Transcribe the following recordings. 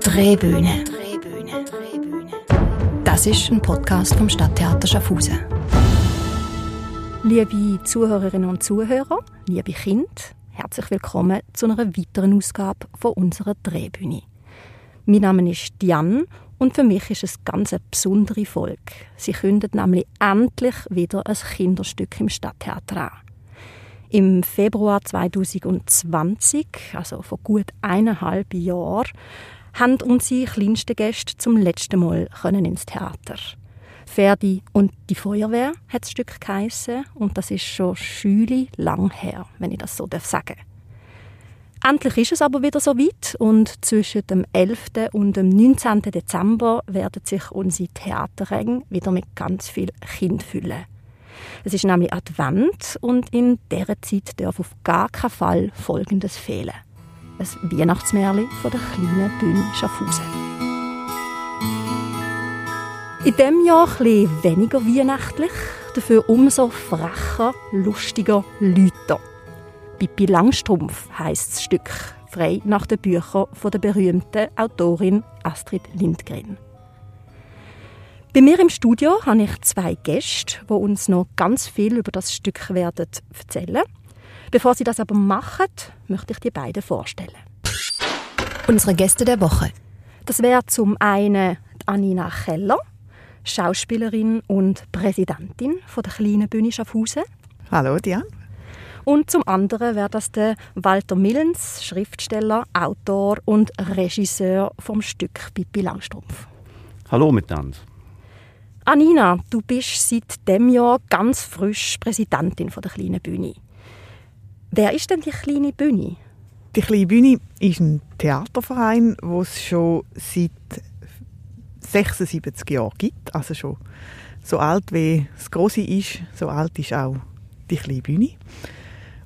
Drehbühne. Das ist ein Podcast vom Stadttheater Schaffhausen. Liebe Zuhörerinnen und Zuhörer, liebe Kinder, herzlich willkommen zu einer weiteren Ausgabe von unserer Drehbühne. Mein Name ist Diane und für mich ist es ganz eine besondere Folge. Sie kündet nämlich endlich wieder ein Kinderstück im Stadttheater an. Im Februar 2020, also vor gut eineinhalb Jahren, haben unsere kleinsten Gäste zum letzten Mal können ins Theater. Ferdi und die Feuerwehr hat das Stück geheissen und das ist schon schüli lang her, wenn ich das so sagen darf. Endlich ist es aber wieder so weit und zwischen dem 11. und dem 19. Dezember werden sich unsere Theaterränge wieder mit ganz viel Kind füllen. Es ist nämlich Advent und in dieser Zeit darf auf gar keinen Fall Folgendes fehlen. Ein Weihnachtsmärchen von der kleinen Bühne Schaffhausen. In diesem Jahr etwas weniger weihnachtlich, dafür umso frecher, lustiger, lüter. Pippi Langstrumpf heisst das Stück, frei nach den Büchern der berühmten Autorin Astrid Lindgren. Bei mir im Studio habe ich zwei Gäste, die uns noch ganz viel über das Stück werden erzählen. Bevor sie das aber machen, möchte ich die beiden vorstellen. Unsere Gäste der Woche. Das wäre zum einen Anina Keller, Schauspielerin und Präsidentin von der kleinen Bühne Schaffhausen. Hallo Diane. Und zum anderen wäre das der Walter Millens, Schriftsteller, Autor und Regisseur vom Stück Pippi Langstrumpf. Hallo miteinander. Anina, du bist seit dem Jahr ganz frisch Präsidentin von der kleinen Bühne. Wer ist denn die kleine Bühne? Die kleine Bühne ist ein Theaterverein, wo es schon seit 76 Jahren gibt, also schon so alt wie das Große ist, so alt ist auch die kleine Bühne.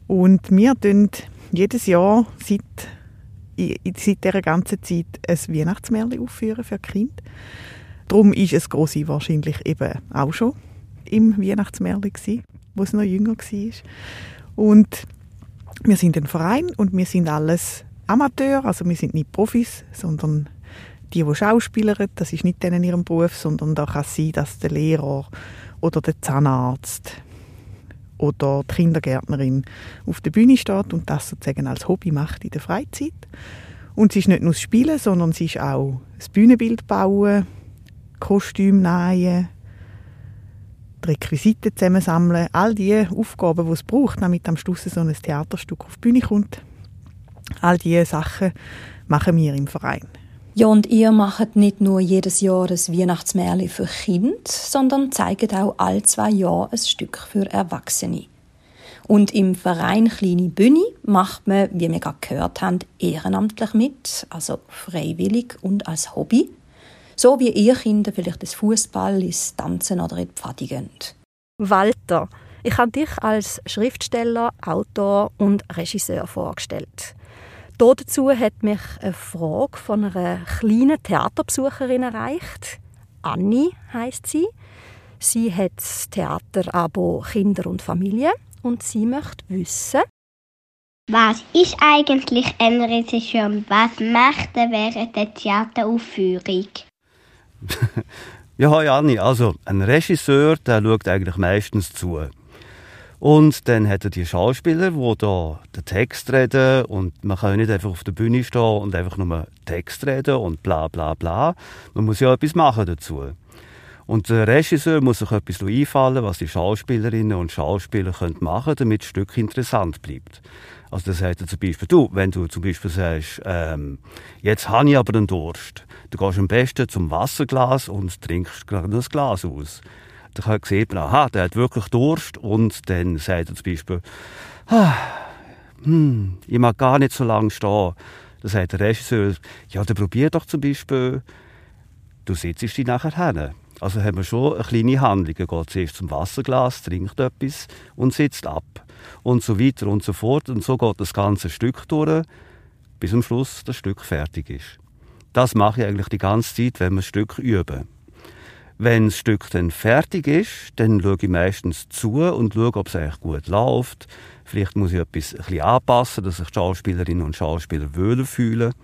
Und wir tun jedes Jahr seit, seit dieser ganzen Zeit ein Weihnachtsmärchen aufführen für Kinder. Darum ist es Große wahrscheinlich eben auch schon im Weihnachtsmärchen wo es noch jünger war. Und wir sind ein Verein und wir sind alles Amateur, also wir sind nicht Profis, sondern die, die schauspielern, das ist nicht denen ihrem Beruf, sondern da kann es sein, dass der Lehrer oder der Zahnarzt oder die Kindergärtnerin auf der Bühne steht und das sozusagen als Hobby macht in der Freizeit. Und sie ist nicht nur das Spielen, sondern sie ist auch das Bühnenbild bauen, Kostüm nähen, die Requisiten zusammensammeln, all die Aufgaben, die es braucht, damit am Schluss so ein Theaterstück auf die Bühne kommt. All diese Sachen machen wir im Verein. Ja, und ihr macht nicht nur jedes Jahr ein Weihnachtsmärchen für Kinder, sondern zeigt auch all zwei Jahre ein Stück für Erwachsene. Und im Verein Kleine Bühne macht man, wie wir gerade gehört haben, ehrenamtlich mit, also freiwillig und als Hobby. So wie ihr Kinder vielleicht das Fußball, ins Tanzen oder in die gehen. Walter, ich habe dich als Schriftsteller, Autor und Regisseur vorgestellt. Dazu hat mich eine Frage von einer kleinen Theaterbesucherin erreicht. Anni heißt sie. Sie hat das Theaterabo Kinder und Familie und sie möchte wissen, was ist eigentlich ein Regisseur und was macht er während der Theateraufführung? ja, Janni, also ein Regisseur, der schaut eigentlich meistens zu. Und dann hat er die Schauspieler, die da den Text reden und man kann nicht einfach auf der Bühne stehen und einfach nur Text reden und bla bla bla. Man muss ja etwas machen dazu. Und der Regisseur muss sich etwas einfallen, was die Schauspielerinnen und Schauspieler können machen damit das Stück interessant bleibt. Also das heißt zum Beispiel, du, wenn du zum Beispiel sagst, ähm, jetzt habe ich aber einen Durst, du gehst am besten zum Wasserglas und trinkst gerade das Glas aus. Dann sieht man, aha, der hat wirklich Durst und dann sagt er zum Beispiel, ah, hm, ich mag gar nicht so lange stehen. Dann sagt der Regisseur, ja, dann probier doch zum Beispiel, du sitzt dich nachher hin. Also haben wir schon eine kleine Handlung. Er geht zuerst zum Wasserglas, trinkt etwas und sitzt ab. Und so weiter und so fort. Und so geht das ganze Stück durch, bis am Schluss das Stück fertig ist. Das mache ich eigentlich die ganze Zeit, wenn wir ein Stück üben. Wenn das Stück dann fertig ist, dann schaue ich meistens zu und schaue, ob es eigentlich gut läuft. Vielleicht muss ich etwas ein anpassen, dass sich die Schauspielerinnen und Schauspieler wohler fühlen.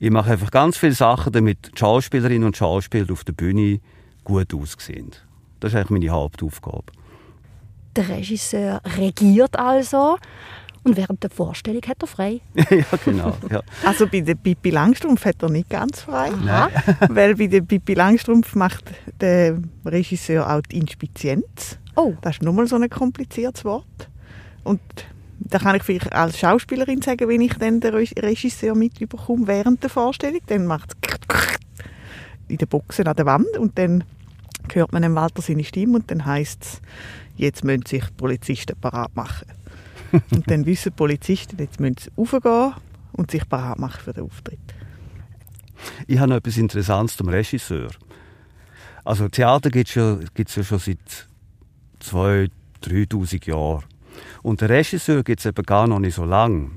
Ich mache einfach ganz viele Sachen, damit die Schauspielerinnen und Schauspieler auf der Bühne gut aussehen. Das ist eigentlich meine Hauptaufgabe. Der Regisseur regiert also und während der Vorstellung hat er frei. ja, genau. Ja. Also bei der Pippi Langstrumpf hat er nicht ganz frei. Aha. Weil bei der Pippi Langstrumpf macht der Regisseur auch die Inspizienz. Oh, Das ist nochmal so ein kompliziertes Wort. Und da kann ich vielleicht als Schauspielerin sagen, wenn ich dann den Re- Regisseur mitbekomme während der Vorstellung, dann macht es in der Boxen an der Wand und dann hört man dem Walter seine Stimme und dann heißt es, jetzt müssen sich die Polizisten parat machen. und dann wissen die Polizisten, jetzt müssen sie raufgehen und sich parat machen für den Auftritt. Ich habe noch etwas Interessantes zum Regisseur. Also Theater gibt es ja, gibt's ja schon seit 2'000, 3'000 Jahren. Und der Regisseur gibt es eben gar noch nicht so lange.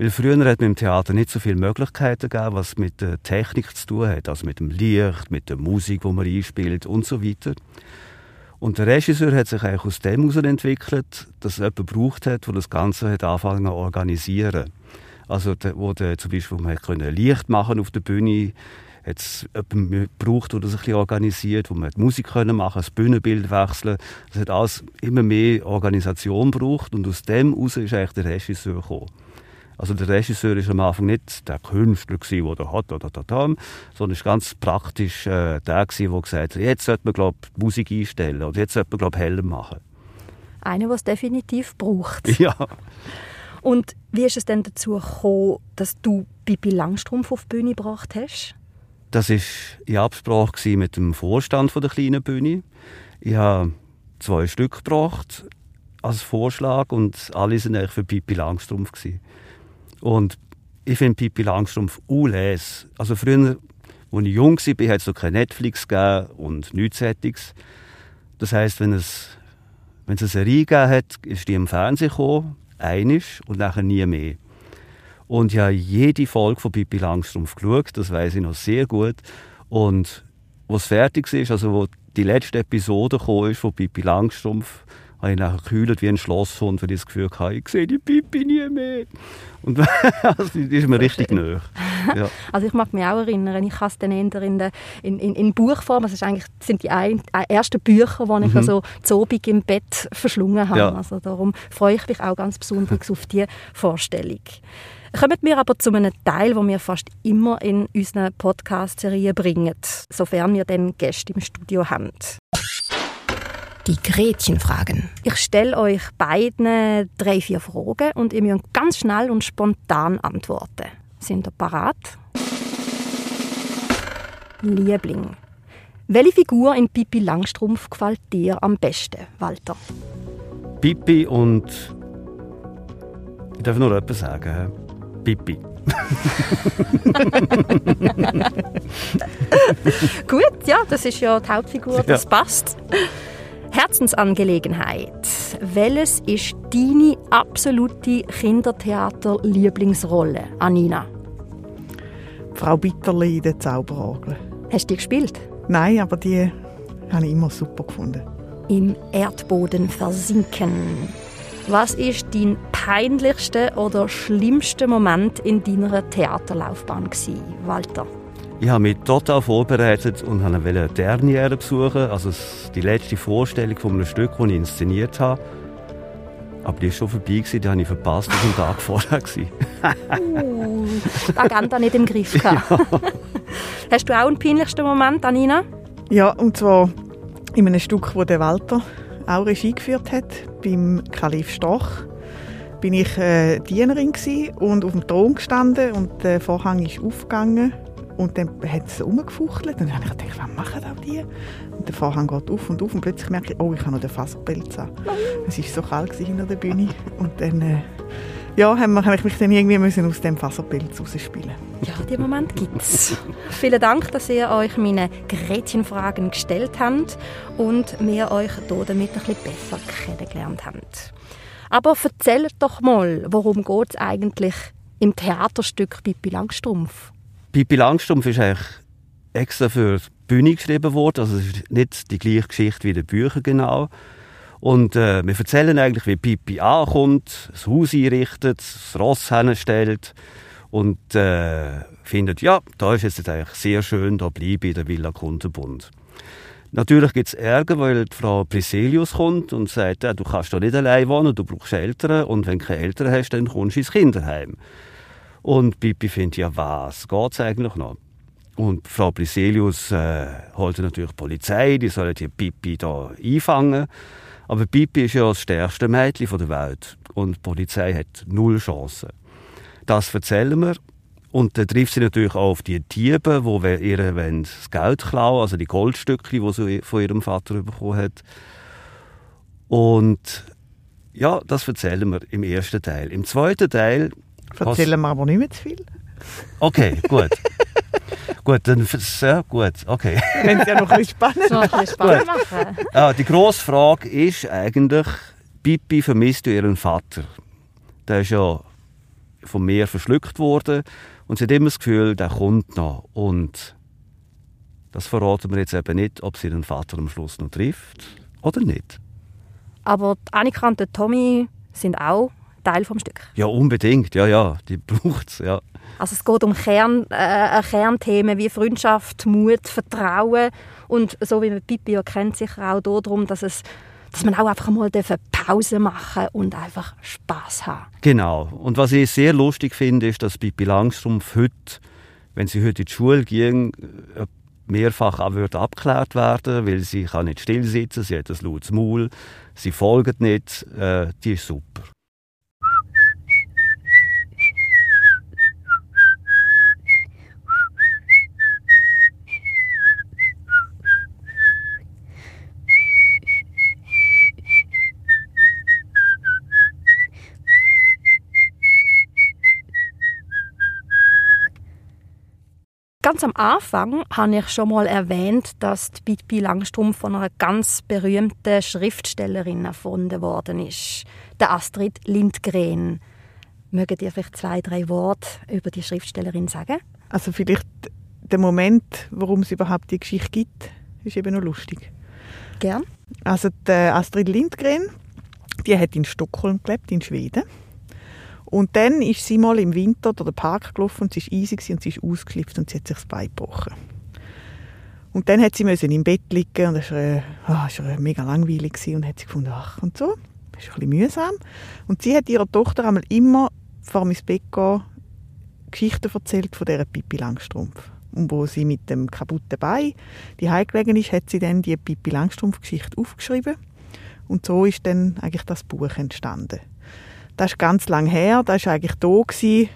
Weil früher hat man im Theater nicht so viele Möglichkeiten gegeben, was mit der Technik zu tun hat. Also mit dem Licht, mit der Musik, die man einspielt und so weiter. Und der Regisseur hat sich eigentlich aus dem heraus entwickelt, dass es jemanden gebraucht hat, der das Ganze hat angefangen zu organisieren. Also wo der, zum Beispiel man können Licht machen auf der Bühne, hat es jemanden gebraucht, der das ein bisschen organisiert, wo man Musik können machen, das Bühnenbild wechseln. Das hat alles immer mehr Organisation gebraucht und aus dem heraus ist eigentlich der Regisseur gekommen. Also der Regisseur ist am Anfang nicht der Künstler gewesen, der da hat oder da da, sondern ist ganz praktisch äh, der gewesen, der gesagt hat, jetzt sollte man glaub, Musik einstellen oder jetzt sollte man glaub, heller machen. einer, der es definitiv braucht. Ja. Und wie ist es denn dazu gekommen, dass du Pippi Langstrumpf auf die Bühne gebracht hast? Das war in Absprache mit dem Vorstand von der kleinen Bühne. Ich habe zwei Stück gebracht als Vorschlag und alle sind eigentlich für Pippi Langstrumpf gewesen. Und ich finde Pippi Langstrumpf unles. Also früher, als ich jung war, hat es noch kein Netflix und nichts. Das heisst, wenn es, wenn es eine Serie gegeben hat, ist die im Fernsehen gekommen, einisch und nachher nie mehr. Und ich habe jede Folge von Pippi Langstrumpf geschaut, das weiß ich noch sehr gut. Und es fertig ist, also wo die letzte Episode ist von Pippi Langstrumpf, habe ich nachher gekühlt wie ein Schlosshund, weil ich das Gefühl hatte, ich sehe die Pippi nie mehr. Und also, die ist mir richtig nahe. Ja. Also ich mag mich auch erinnern, ich habe es dann eher in, der, in, in, in Buchform, also es ist eigentlich, das sind die ein, äh, ersten Bücher, die ich also zu Abend im Bett verschlungen habe. Ja. Also darum freue ich mich auch ganz besonders auf die Vorstellung. Kommen wir aber zu einem Teil, den wir fast immer in unseren Podcast-Serien bringen, sofern wir dann Gäste im Studio haben. Die Gretchenfragen. Ich stelle euch beiden drei, vier Fragen und ihr müsst ganz schnell und spontan antworten. Sind ihr parat? Liebling. Welche Figur in Pippi Langstrumpf gefällt dir am besten, Walter? Pippi und. Ich darf nur etwas sagen. Pippi. Gut, ja, das ist ja die Hauptfigur, das Ja. passt. Herzensangelegenheit. Welches ist deine absolute Kindertheater-Lieblingsrolle, Anina? Frau Bitterli in der Zauberorgel. Hast du die gespielt? Nein, aber die habe ich immer super gefunden. Im Erdboden versinken. Was ist dein peinlichster oder schlimmster Moment in deiner Theaterlaufbahn gewesen, Walter? Ich habe mich total vorbereitet und wollte eine Derniere besuchen, also die letzte Vorstellung von einem Stück, das ich inszeniert habe. Aber die war schon vorbei, gewesen, die habe ich verpasst, das war am Tag vorher. Uh, Agenda nicht im Griff gehabt. Hast du auch einen peinlichsten Moment, Anina? Ja, und zwar in einem Stück, wo der Walter auch Regie geführt hat, beim Kalif Stoch, bin ich äh, Dienerin gsi und auf dem Thron gestanden und der Vorhang ist aufgegangen und dann hat es umgefuchtelt und dann habe ich gedacht, was machen auch die? Und der Vorhang geht auf und auf und plötzlich merke ich, oh, ich habe noch den Faserpelz an. Es war so kalt hinter der Bühne und dann äh, ja, habe ich mich dann irgendwie müssen aus dem Faserpelz rausspielen Ja, den Moment gibt's. Vielen Dank, dass ihr euch meine Gretchenfragen gestellt habt und wir euch hier damit ein bisschen besser kennengelernt haben. Aber erzählt doch mal, worum geht es eigentlich im Theaterstück Pippi Langstrumpf? Pippi Langstrumpf ist eigentlich extra für die Bühne geschrieben worden. Also es ist nicht die gleiche Geschichte wie in den Büchern genau. Und äh, wir erzählen eigentlich, wie Pippi ankommt, das Haus einrichtet, das Ross hinstellt und äh, findet, ja, da ist es eigentlich sehr schön, da bleibe ich in der Villa Kundenbund. Natürlich gibt es Ärger, weil die Frau Priselius kommt und sagt, ja, du kannst da nicht allein wohnen, du brauchst Eltern und wenn du keine Eltern hast, dann kommst du ins Kinderheim. Und Pippi findet, ja was, geht's eigentlich noch? Und Frau Priselius äh, holt natürlich die Polizei, die sollen die Pippi da einfangen. Aber Pippi ist ja das stärkste Mädchen der Welt und die Polizei hat null Chancen. Das erzählen wir und dann trifft sie natürlich auch auf die Diebe, die ihr das Geld klauen, also die Goldstücke, die sie von ihrem Vater bekommen hat. Und ja, das erzählen wir im ersten Teil. Im zweiten Teil... Erzählen wir aber nicht mehr zu viel. Okay, gut. gut, dann ja, gut, okay. Wenn es ja noch ein bisschen spannend, so ein bisschen spannend machen. Ja, die grosse Frage ist eigentlich, Pippi vermisst ihren Vater. Der ist ja vom Meer verschluckt worden und sie hat immer das Gefühl, der kommt noch. Und das verraten wir jetzt eben nicht, ob sie ihren Vater am Schluss noch trifft oder nicht. Aber Annika und Tommy sind auch Teil vom Stück. Ja, unbedingt. Ja, ja, die braucht es, ja. Also es geht um Kern, äh, Kernthemen wie Freundschaft, Mut, Vertrauen und so wie man Pippi ja kennt, sicher auch darum, dass es dass man auch einfach mal Pause machen und einfach Spaß haben. Genau. Und was ich sehr lustig finde, ist, dass Pippi Langstrumpf heute, wenn sie heute in die Schule ging, äh, mehrfach auch wird abgeklärt werden, weil sie kann nicht still sitzen, sie hat ein lautes Maul, sie folgt nicht, äh, die ist super. Ganz am Anfang habe ich schon mal erwähnt, dass die Pippi Langstrumpf von einer ganz berühmten Schriftstellerin erfunden worden ist, der Astrid Lindgren. Mögen ihr vielleicht zwei, drei Worte über die Schriftstellerin sagen? Also vielleicht der Moment, warum es überhaupt die Geschichte gibt, ist eben noch lustig. Gern. Also die Astrid Lindgren, die hat in Stockholm gelebt, in Schweden. Und dann ist sie mal im Winter durch den Park gelaufen und sie war eisig und sie ist ausgeklebt und sie hat sich das Bein gebrochen. Und dann hat sie im Bett liegen und das war, oh, war mega langweilig und hat sie gefunden, ach und so, das ist ein bisschen mühsam. Und sie hat ihrer Tochter einmal immer vor dem Bett gehen, Geschichten erzählt von dieser Pippi Langstrumpf. Und wo sie mit dem kaputten Bein die gelegen ist, hat sie dann die Pippi Langstrumpf-Geschichte aufgeschrieben. Und so ist dann eigentlich das Buch entstanden. Das ist ganz lang her. Das war eigentlich da, gewesen,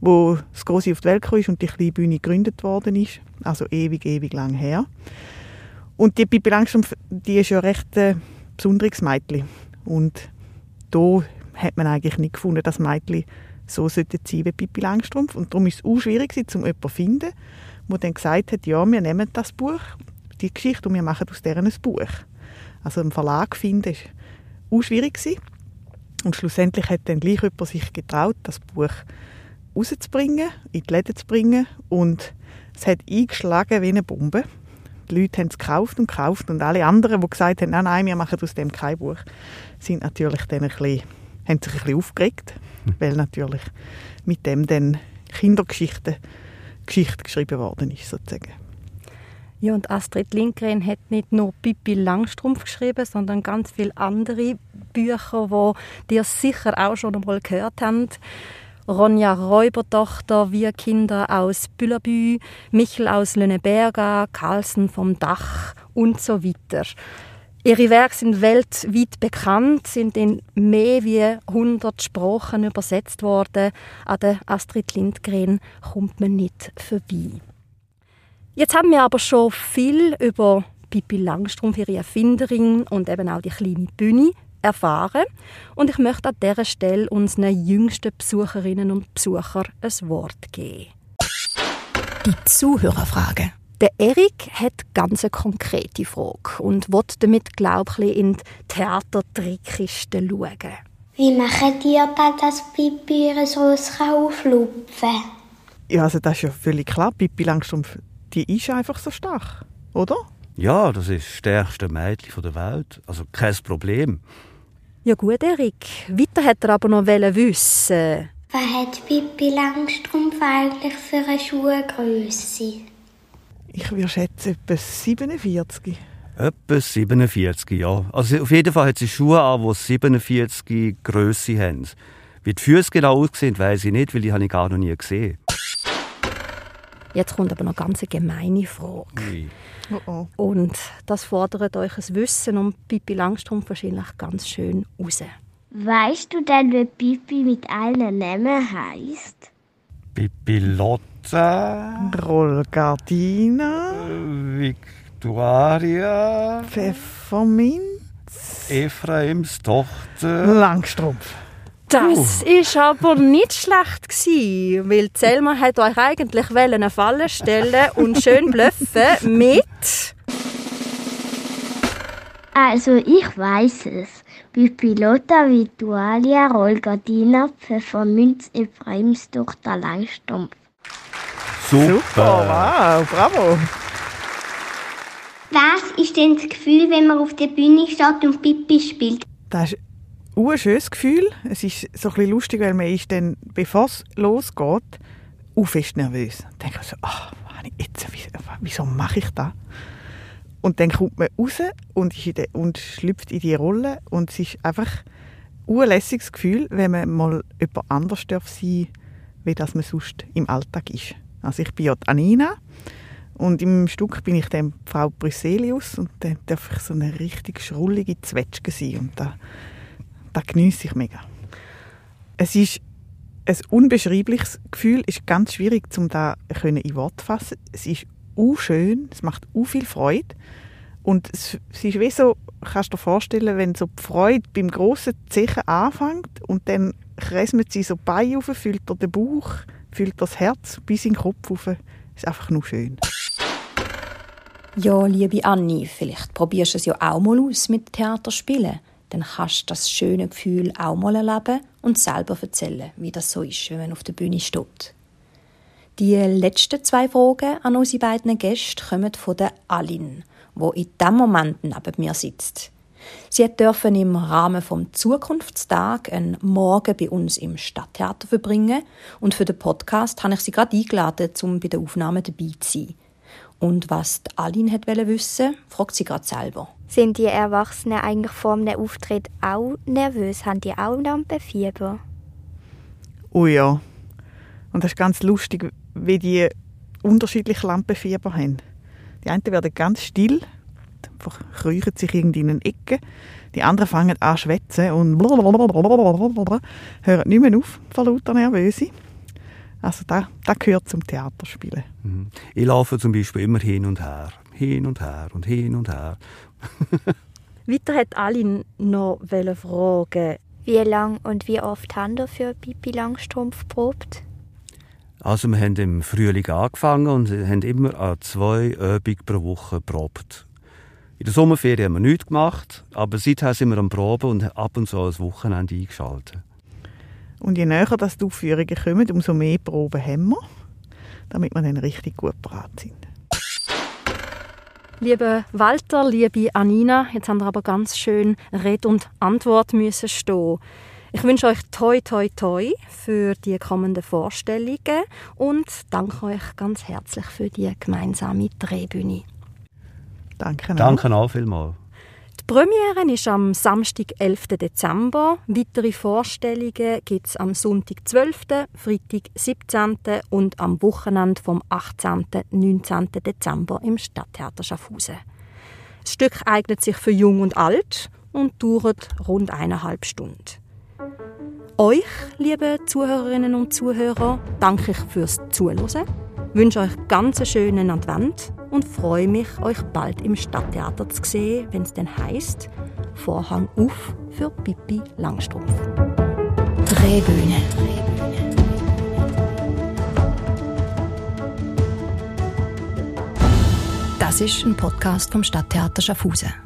wo das Grosse auf die Welt kam und die kleine Bühne gegründet worden ist. Also ewig, ewig lang her. Und die Pippi Langstrumpf, die ist ja recht äh, besonderes Mädchen. Und da hat man eigentlich nicht gefunden, dass Mädchen so sollten sein wie Pippi Langstrumpf. Und darum ist es auch schwierig, um jemanden zu finden, der dann gesagt hat, ja, wir nehmen das Buch, die Geschichte, und wir machen aus der ein Buch. Also einen Verlag finden, ist auch schwierig gewesen. Und schlussendlich hat dann gleich jemand sich getraut, das Buch rauszubringen, in die Läden zu bringen. Und es hat eingeschlagen wie eine Bombe. Die Leute haben es gekauft und gekauft. Und alle anderen, die gesagt haben, nein, nein, wir machen aus dem kein Buch, sind natürlich dann ein bisschen, haben sich ein bisschen aufgeregt. Hm. Weil natürlich mit dem dann Kindergeschichten Geschichte geschrieben worden ist, sozusagen. Ja, und Astrid Lindgren hat nicht nur Pippi Langstrumpf geschrieben, sondern ganz viele andere Bücher, wo ihr sicher auch schon einmal gehört habt. Ronja Räubertochter, Wir Kinder aus Büllerbü, Michel aus Lönneberga, Carlsen vom Dach und so weiter. Ihre Werke sind weltweit bekannt, sind in mehr wie 100 Sprachen übersetzt worden. An der Astrid Lindgren kommt man nicht vorbei. Jetzt haben wir aber schon viel über Pippi Langstrumpf, ihre Erfinderin und eben auch die kleine Bühne erfahren. Und ich möchte an dieser Stelle unseren jüngsten Besucherinnen und Besuchern ein Wort geben. Die Zuhörerfrage. Der Erik hat ganz eine konkrete Frage und will damit, glaube ich, in die Theatertrickkiste schauen. Wie machen ihr da, dass Pippi so auflupfen kann? Ja, also das ist ja völlig klar. Pippi Langstrumpf die ist einfach so stark, oder? Ja, das ist das stärkste Mädchen der Welt. Also kein Problem. Ja gut, Erik. Weiter hat er aber noch wissen. Was hat Pippi Langstrumpf eigentlich für eine Schuhgröße? Ich würde schätzen, etwa 47. Etwa 47, ja. Also auf jeden Fall hat sie Schuhe an, die 47 Grösse haben. Wie die Füße genau aussehen, weiß ich nicht, weil die habe ich gar noch nie gesehen. Jetzt kommt aber noch ganz eine gemeine Frage. Ui. Oh oh. Und das fordert euch ein Wissen um Pippi Langstrumpf wahrscheinlich ganz schön raus. Weißt du denn, wie Pippi mit allen Namen heißt? Pipilotta, Rollgardina, Victoria, Pfefferminz, Ephraims Tochter. Langstrumpf. Das ist aber nicht schlecht gsi, weil Selma hat euch eigentlich eine Falle stellen und schön bluffen mit Also, ich weiß es. Pipilota, Vitualia, Rollgardina, Pfefferminz, Ephraims Tochter Langstrumpf. Super, wow, bravo. Was ist denn das Gefühl, wenn man auf der Bühne steht und Pippi spielt? Das ist ein schönes Gefühl. Es ist so ein bisschen lustig, weil man ist dann, bevor es losgeht, auch fest nervös. Dann denke ich so, ach, jetzt, wieso mache ich das? Und dann kommt man raus und, ist der, und schlüpft in die Rolle und es ist einfach ein lässiges Gefühl, wenn man mal jemand anders darf sein wie das man sonst im Alltag ist. Also ich bin ja Anina und im Stück bin ich dann Frau Bryselius und dann darf ich so eine richtig schrullige Zwetschge sein und da, da geniesse ich mega. Es ist ein unbeschreibliches Gefühl, es ist ganz schwierig, um da in Wort zu fassen. Es ist u schön, es macht u viel Freude und es, es ist wie so, kannst du dir vorstellen, wenn so die Freude beim grossen Zechen anfängt und dann kresmet sie so die Beine auf, füllt er den Bauch, füllt das Herz bis in den Kopf auf. ist einfach nur schön. Ja, liebe Anni, vielleicht probierst du es ja auch mal aus mit Theaterspielen. Dann kannst du das schöne Gefühl auch mal erleben und selber erzählen, wie das so ist, wenn man auf der Bühne steht. Die letzten zwei Fragen an unsere beiden Gäste kommen von der Aline, wo in diesem Moment neben mir sitzt. Sie dürfen im Rahmen vom Zukunftstag einen Morgen bei uns im Stadttheater verbringen und für den Podcast habe ich sie gerade eingeladen, um bei der Aufnahme dabei zu sein. Und was die Aline hat wissen, fragt sie gerade selber. Sind die Erwachsenen eigentlich vor einem Auftritt auch nervös? Haben die auch Lampenfieber? Oh ja. Und das ist ganz lustig, wie die unterschiedliche Lampenfieber haben. Die einen werden ganz still, einfach kriechen sich irgendwie in eine Ecke. Die anderen fangen an zu schwätzen und hören nicht mehr auf vor lauter Nervöse. Also das, das gehört zum Theaterspielen. Mhm. Ich laufe zum Beispiel immer hin und her. Hin und her und hin und her. Weiter hat Aline noch fragen, Wie lang und wie oft haben ihr für Pipi Langstrumpf probt? Also wir haben im Frühling angefangen und haben immer an zwei Übungen pro Woche probt. In der Sommerferien haben wir nichts gemacht, aber seither sind wir am Proben und ab und zu ein Wochenende eingeschaltet. Und je näher das die Aufführungen kommen, umso mehr Proben haben wir, damit wir dann richtig gut bereit sind. Liebe Walter, liebe Anina, jetzt haben wir aber ganz schön Red und Antwort müssen stehen. Ich wünsche euch toi toi toi für die kommenden Vorstellungen und danke euch ganz herzlich für die gemeinsame Drehbühne. Danke. auch. Danke auch vielmals. Premiere ist am Samstag, 11. Dezember. Weitere Vorstellungen gibt es am Sonntag, 12., Freitag, 17. und am Wochenende vom 18. 19. Dezember im Stadttheater Schaffhausen. Das Stück eignet sich für Jung und Alt und dauert rund eineinhalb Stunden. Euch, liebe Zuhörerinnen und Zuhörer, danke ich fürs Zuhören, wünsche euch ganz einen schönen Advent und freue mich, euch bald im Stadttheater zu sehen, wenn es dann heißt Vorhang auf für Pippi Langstrumpf. Drehbühne. Das ist ein Podcast vom Stadttheater Schaffhausen.